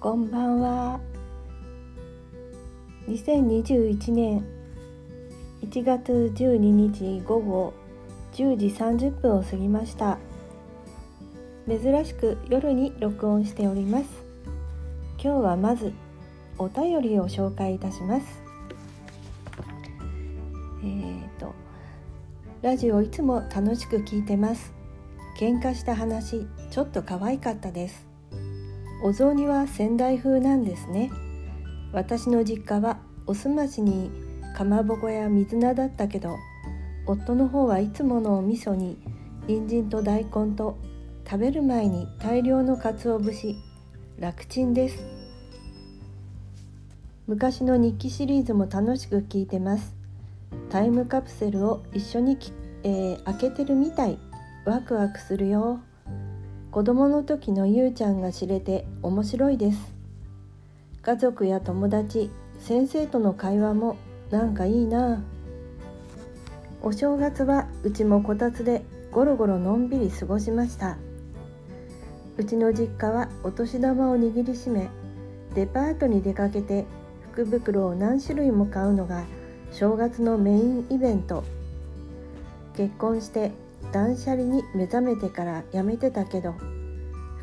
こんばんは。2021年1月12日午後10時30分を過ぎました。珍しく夜に録音しております。今日はまずお便りを紹介いたします。えーとラジオいつも楽しく聞いてます。喧嘩した話ちょっと可愛かったです。お雑煮は仙台風なんですね。私の実家はおすましにかまぼこや水菜だったけど夫の方はいつものお味噌に人参と大根と食べる前に大量の鰹節楽ちんです。昔の日記シリーズも楽しく聞いてます。タイムカプセルを一緒にえー、開けてるみたい。ワクワクするよ。子供の時のゆうちゃんが知れて面白いです。家族や友達先生との会話もなんかいいな。お正月はうちもこたつでゴロゴロのんびり過ごしました。うちの実家はお年玉を握りしめデパートに出かけて福袋を何種類も買うのが正月のメインイベント。結婚して断捨離に目覚めてからやめてたけど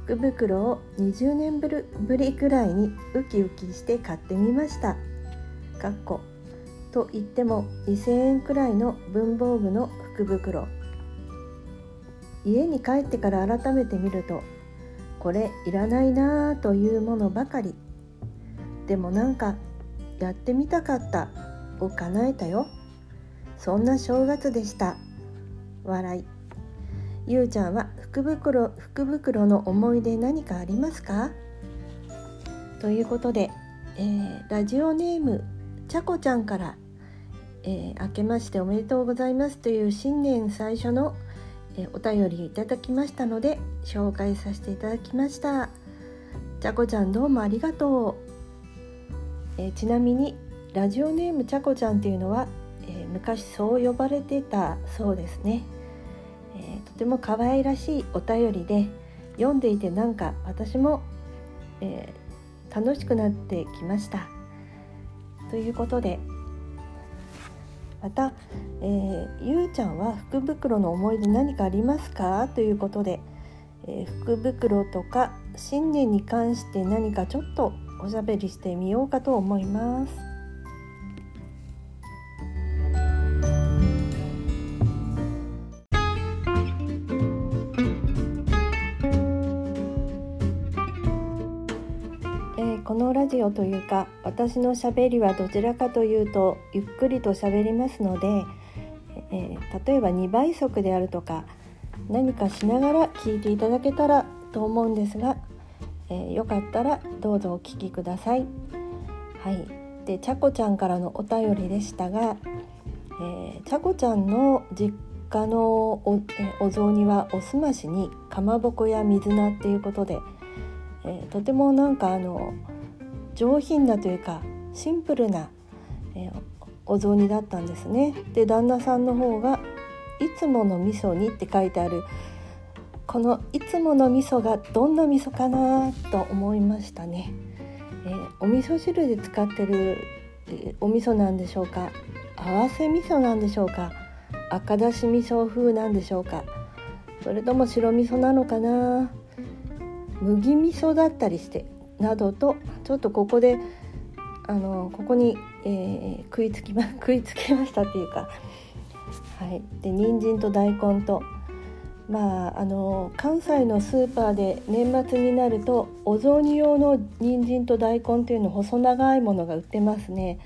福袋を20年ぶりくらいにウキウキして買ってみました。かっこ。と言っても2000円くらいの文房具の福袋。家に帰ってから改めて見るとこれいらないなぁというものばかり。でもなんかやってみたかった。を叶えたよ。そんな正月でした。笑い。ゆうちゃんは福袋福袋の思い出何かありますか？ということで、えー、ラジオネームちゃこちゃんから、えー、明けましておめでとうございますという新年最初の、えー、お便りいただきましたので紹介させていただきました。ちゃこちゃんどうもありがとう、えー、ちなみにラジオネームちゃこちゃんっていうのは、え昔そう呼ばれてたそうですねえー、とても可愛らしいお便りで読んでいてなんか私も、えー、楽しくなってきました。ということでまた、えー、ゆうちゃんは福袋の思い出何かありますか？ということで、えー、福袋とか新年に関して何かちょっとおしゃべりしてみようかと思います。というか私のしゃべりはどちらかというとゆっくりと喋りますので、えー、例えば2倍速であるとか何かしながら聞いていただけたらと思うんですが、えー、よかったらどうぞお聞きください。はい、でちゃこちゃんからのお便りでしたが、えー、ちゃこちゃんの実家のお,、お雑煮はおすましにかまぼこや水菜っていうことで、えー、とてもなんかあの上品なというかシンプルな、えー、お雑煮だったんですね。で旦那さんの方が「いつもの味噌に」って書いてあるこの「いつもの味噌がどんな味噌かなと思いましたね。えー、お味噌汁で使ってる、えー、お味噌なんでしょうか？合わせ味噌なんでしょうか？赤だし味噌風なんでしょうか？それとも白味噌なのかな？麦味噌だったりしてなどとちょっとここであのここに、えー、食いつきま 食いつきましたっていうか、はい、で人参と大根と。まああの関西のスーパーで年末になるとお雑煮用の人参と大根というの細長いものが売ってますね。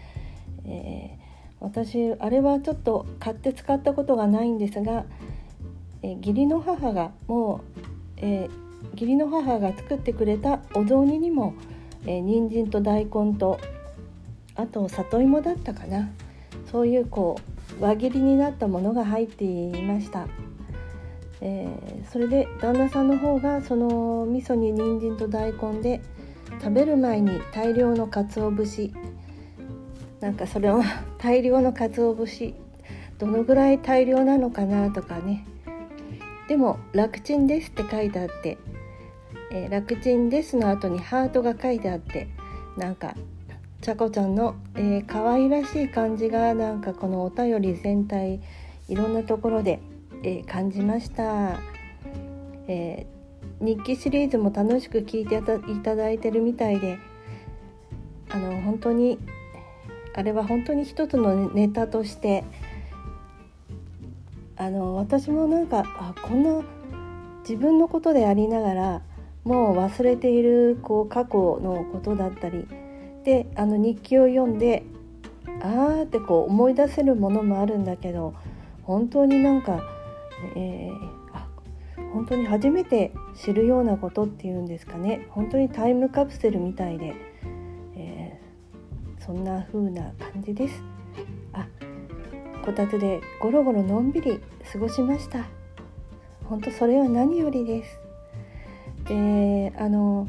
えー、私あれはちょっと買って使ったことがないんですが、えー、義理の母がもう、えー義理の母が作ってくれたお雑煮にも、えー、人参と大根とあと里芋だったかな。そういうこう輪切りになったものが入っていました、えー、それで旦那さんの方がその味噌に人参と大根で食べる前に大量の鰹節。なんかそれを 大量の鰹節。どのぐらい大量なのかなとかね。でも楽ちんですって書いてあってえー、楽ちんですの後にハートが書いてあってなんかちゃこちゃんの、えー、可愛らしい感じがなんかこのお便り全体いろんなところで、えー、感じました、えー、日記シリーズも楽しく聞いていただいてるみたいであの本当にあれは本当に一つのネタとしてあの私もなんかあこんな自分のことでありながらもう忘れているこう過去のことだったりであの日記を読んであーってこう思い出せるものもあるんだけど本当になんか、えー、あ本当に初めて知るようなことっていうんですかね本当にタイムカプセルみたいで、えー、そんな風な感じです。あこたつでゴロゴロのんびり過ごしました。本当それは何よりです。であの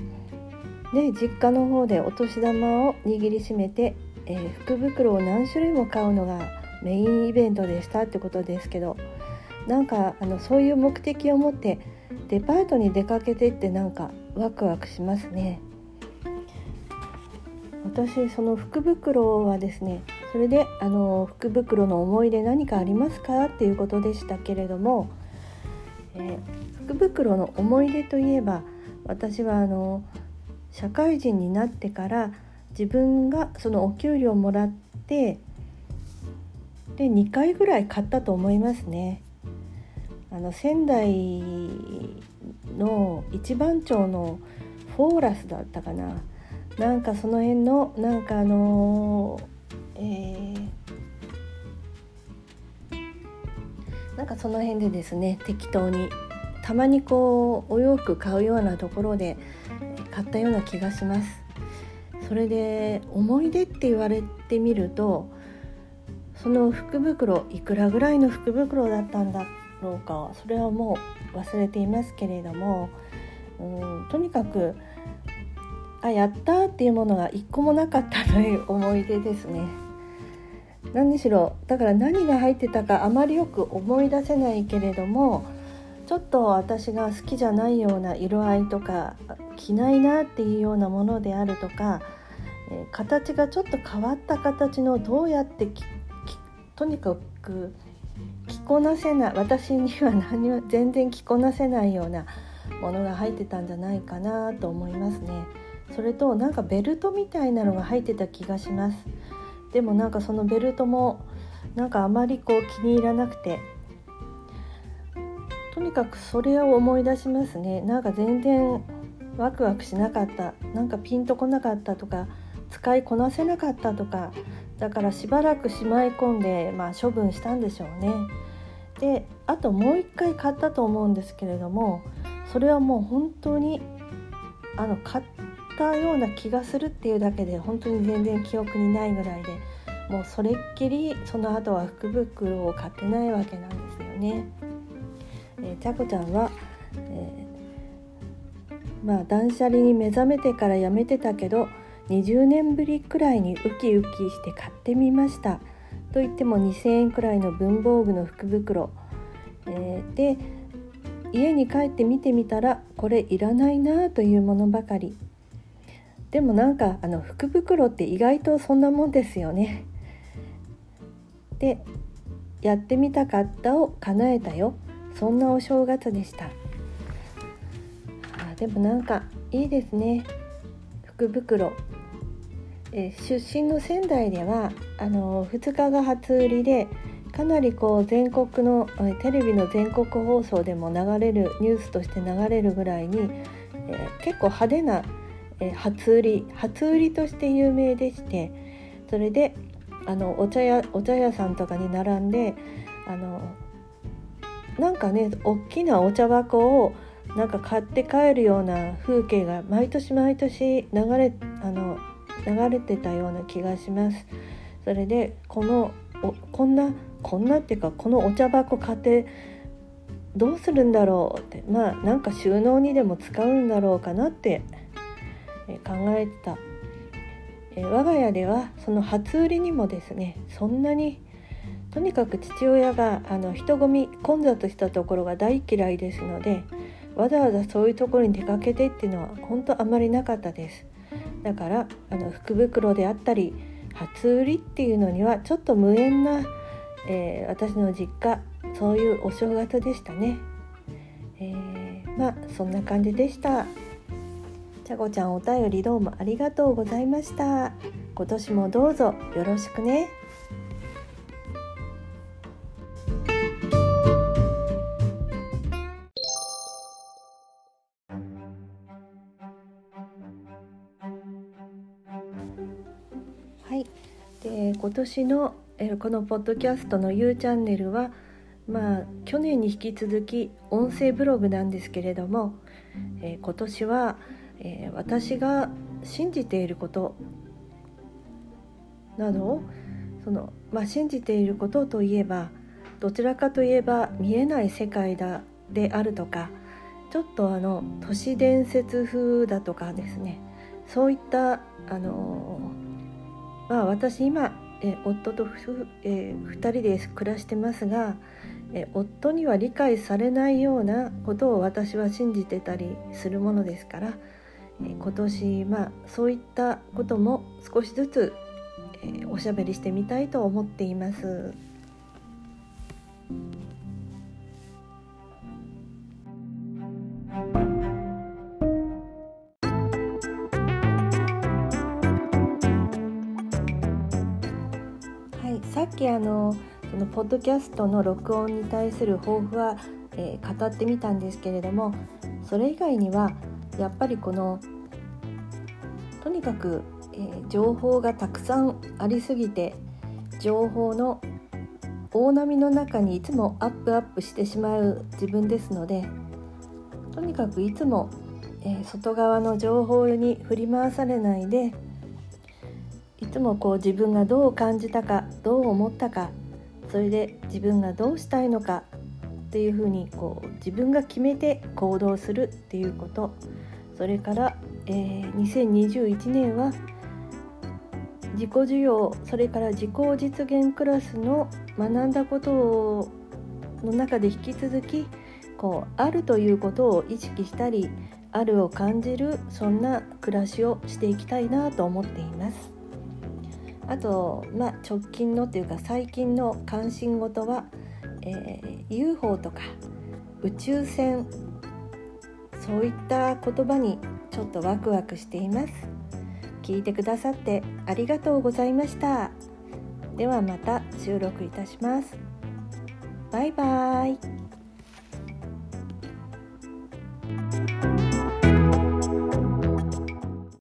ね実家の方でお年玉を握りしめて、えー、福袋を何種類も買うのがメインイベントでしたってことですけどなんかあのそういう目的を持ってデパートに出かけてってなんかワクワクしますね。私その福袋はですねそれであの福袋の思い出何かありますか？っていうことでしたけれども、えー、福袋の思い出といえば私はあの社会人になってから自分がそのお給料をもらってで2回ぐらい買ったと思いますね。あの仙台の一番町のフォーラスだったかななんかその辺のなんかあのえー、なんかその辺でですね適当にたまにこうお洋服買うようなところで買ったような気がしますそれで思い出って言われてみるとその福袋いくらぐらいの福袋だったんだろうかそれはもう忘れていますけれどもうんとにかくあやったっていうものが一個もなかったという思い出ですね。何しろだから何が入ってたかあまりよく思い出せないけれどもちょっと私が好きじゃないような色合いとか着ないなっていうようなものであるとか、え、形がちょっと変わった形のどうやってとにかく着こなせない私には何も全然着こなせないようなものが入ってたんじゃないかなと思いますね。それとなんかベルトみたいなのが入ってた気がします。でもなんかそのベルトもなんかあまりこう気に入らなくてとにかくそれを思い出しますねなんか全然ワクワクしなかったなんかピンとこなかったとか使いこなせなかったとかだからしばらくしまい込んで、まあ、処分したんでしょうね。であともう一回買ったと思うんですけれどもそれはもう本当にあの買ったような気がするっていうだけで本当に全然記憶にないぐらいでもうそれっきりその後は福袋を買ってないわけなんですよね。えー、ちゃこちゃんは、えー、まあ断捨離に目覚めてからやめてたけど20年ぶりくらいにウキウキして買ってみました。と言っても2,000円くらいの文房具の福袋、えー、で家に帰って見てみたらこれいらないなというものばかり。でもなんかあの福袋って意外とそんなもんですよね。でやってみたかったを叶えたよ。そんなお正月でした。あでもなんかいいですね。福袋。え出身の仙台ではあの2日が初売りでかなりこう全国のテレビの全国放送でも流れるニュースとして流れるぐらいに、えー、結構派手な、えー、初売り。初売りとして有名でしてそれであのお茶屋お茶屋さんとかに並んであのなんかね大きなお茶箱をなんか買って帰るような風景が毎年毎年流れあの流れてたような気がします。それでこのおこんなこんなっていうかこのお茶箱買ってどうするんだろうってまあなんか収納にでも使うんだろうかなって考えてた。え我が家ではその初売りにもですねそんなにとにかく父親があの人混み混雑したところが大嫌いですのでわざわざそういうところに出かけてっていうのは本当あまりなかったです。だからあの福袋であったり初売りっていうのにはちょっと無縁な、えー、私の実家そういうお正月でしたね、えー、まあそんな感じでした。ちゃこちゃんお便りどうもありがとうございました。今年もどうぞよろしくね。で今年のこのポッドキャストの U チャンネルはまあ去年に引き続き音声ブログなんですけれども、えー、今年は、えー、私が信じていることなどをその、まあ、信じていることといえばどちらかといえば見えない世界だであるとかちょっとあの都市伝説風だとかですねそういったあのまあ私今え夫とふ、え、2人で暮らしてますがえ夫には理解されないようなことを私は信じてたりするものですから、え今年まあそういったことも少しずつ、えおしゃべりしてみたいと思っています。きあのそのポッドキャストの録音に対する抱負は、えー、語ってみたんですけれどもそれ以外にはやっぱりこのとにかく、えー、情報がたくさんありすぎて情報の大波の中にいつもアップアップしてしまう自分ですのでとにかくいつも、えー、外側の情報に振り回されないでいつもこう自分がどう感じたかどう思ったかそれで自分がどうしたいのかっていうふうにこう自分が決めて行動するっていうことそれから、えー、2021年は自己需要それから自己実現クラスの学んだことをの中で引き続きこうあるということを意識したりあるを感じるそんな暮らしをしていきたいなと思っています。あと、まあ、直近のというか最近の関心事は、えー、UFO とか宇宙船そういった言葉にちょっとワクワクしています。聞いてくださってありがとうございました。ではまた収録いたします。バイバーイ。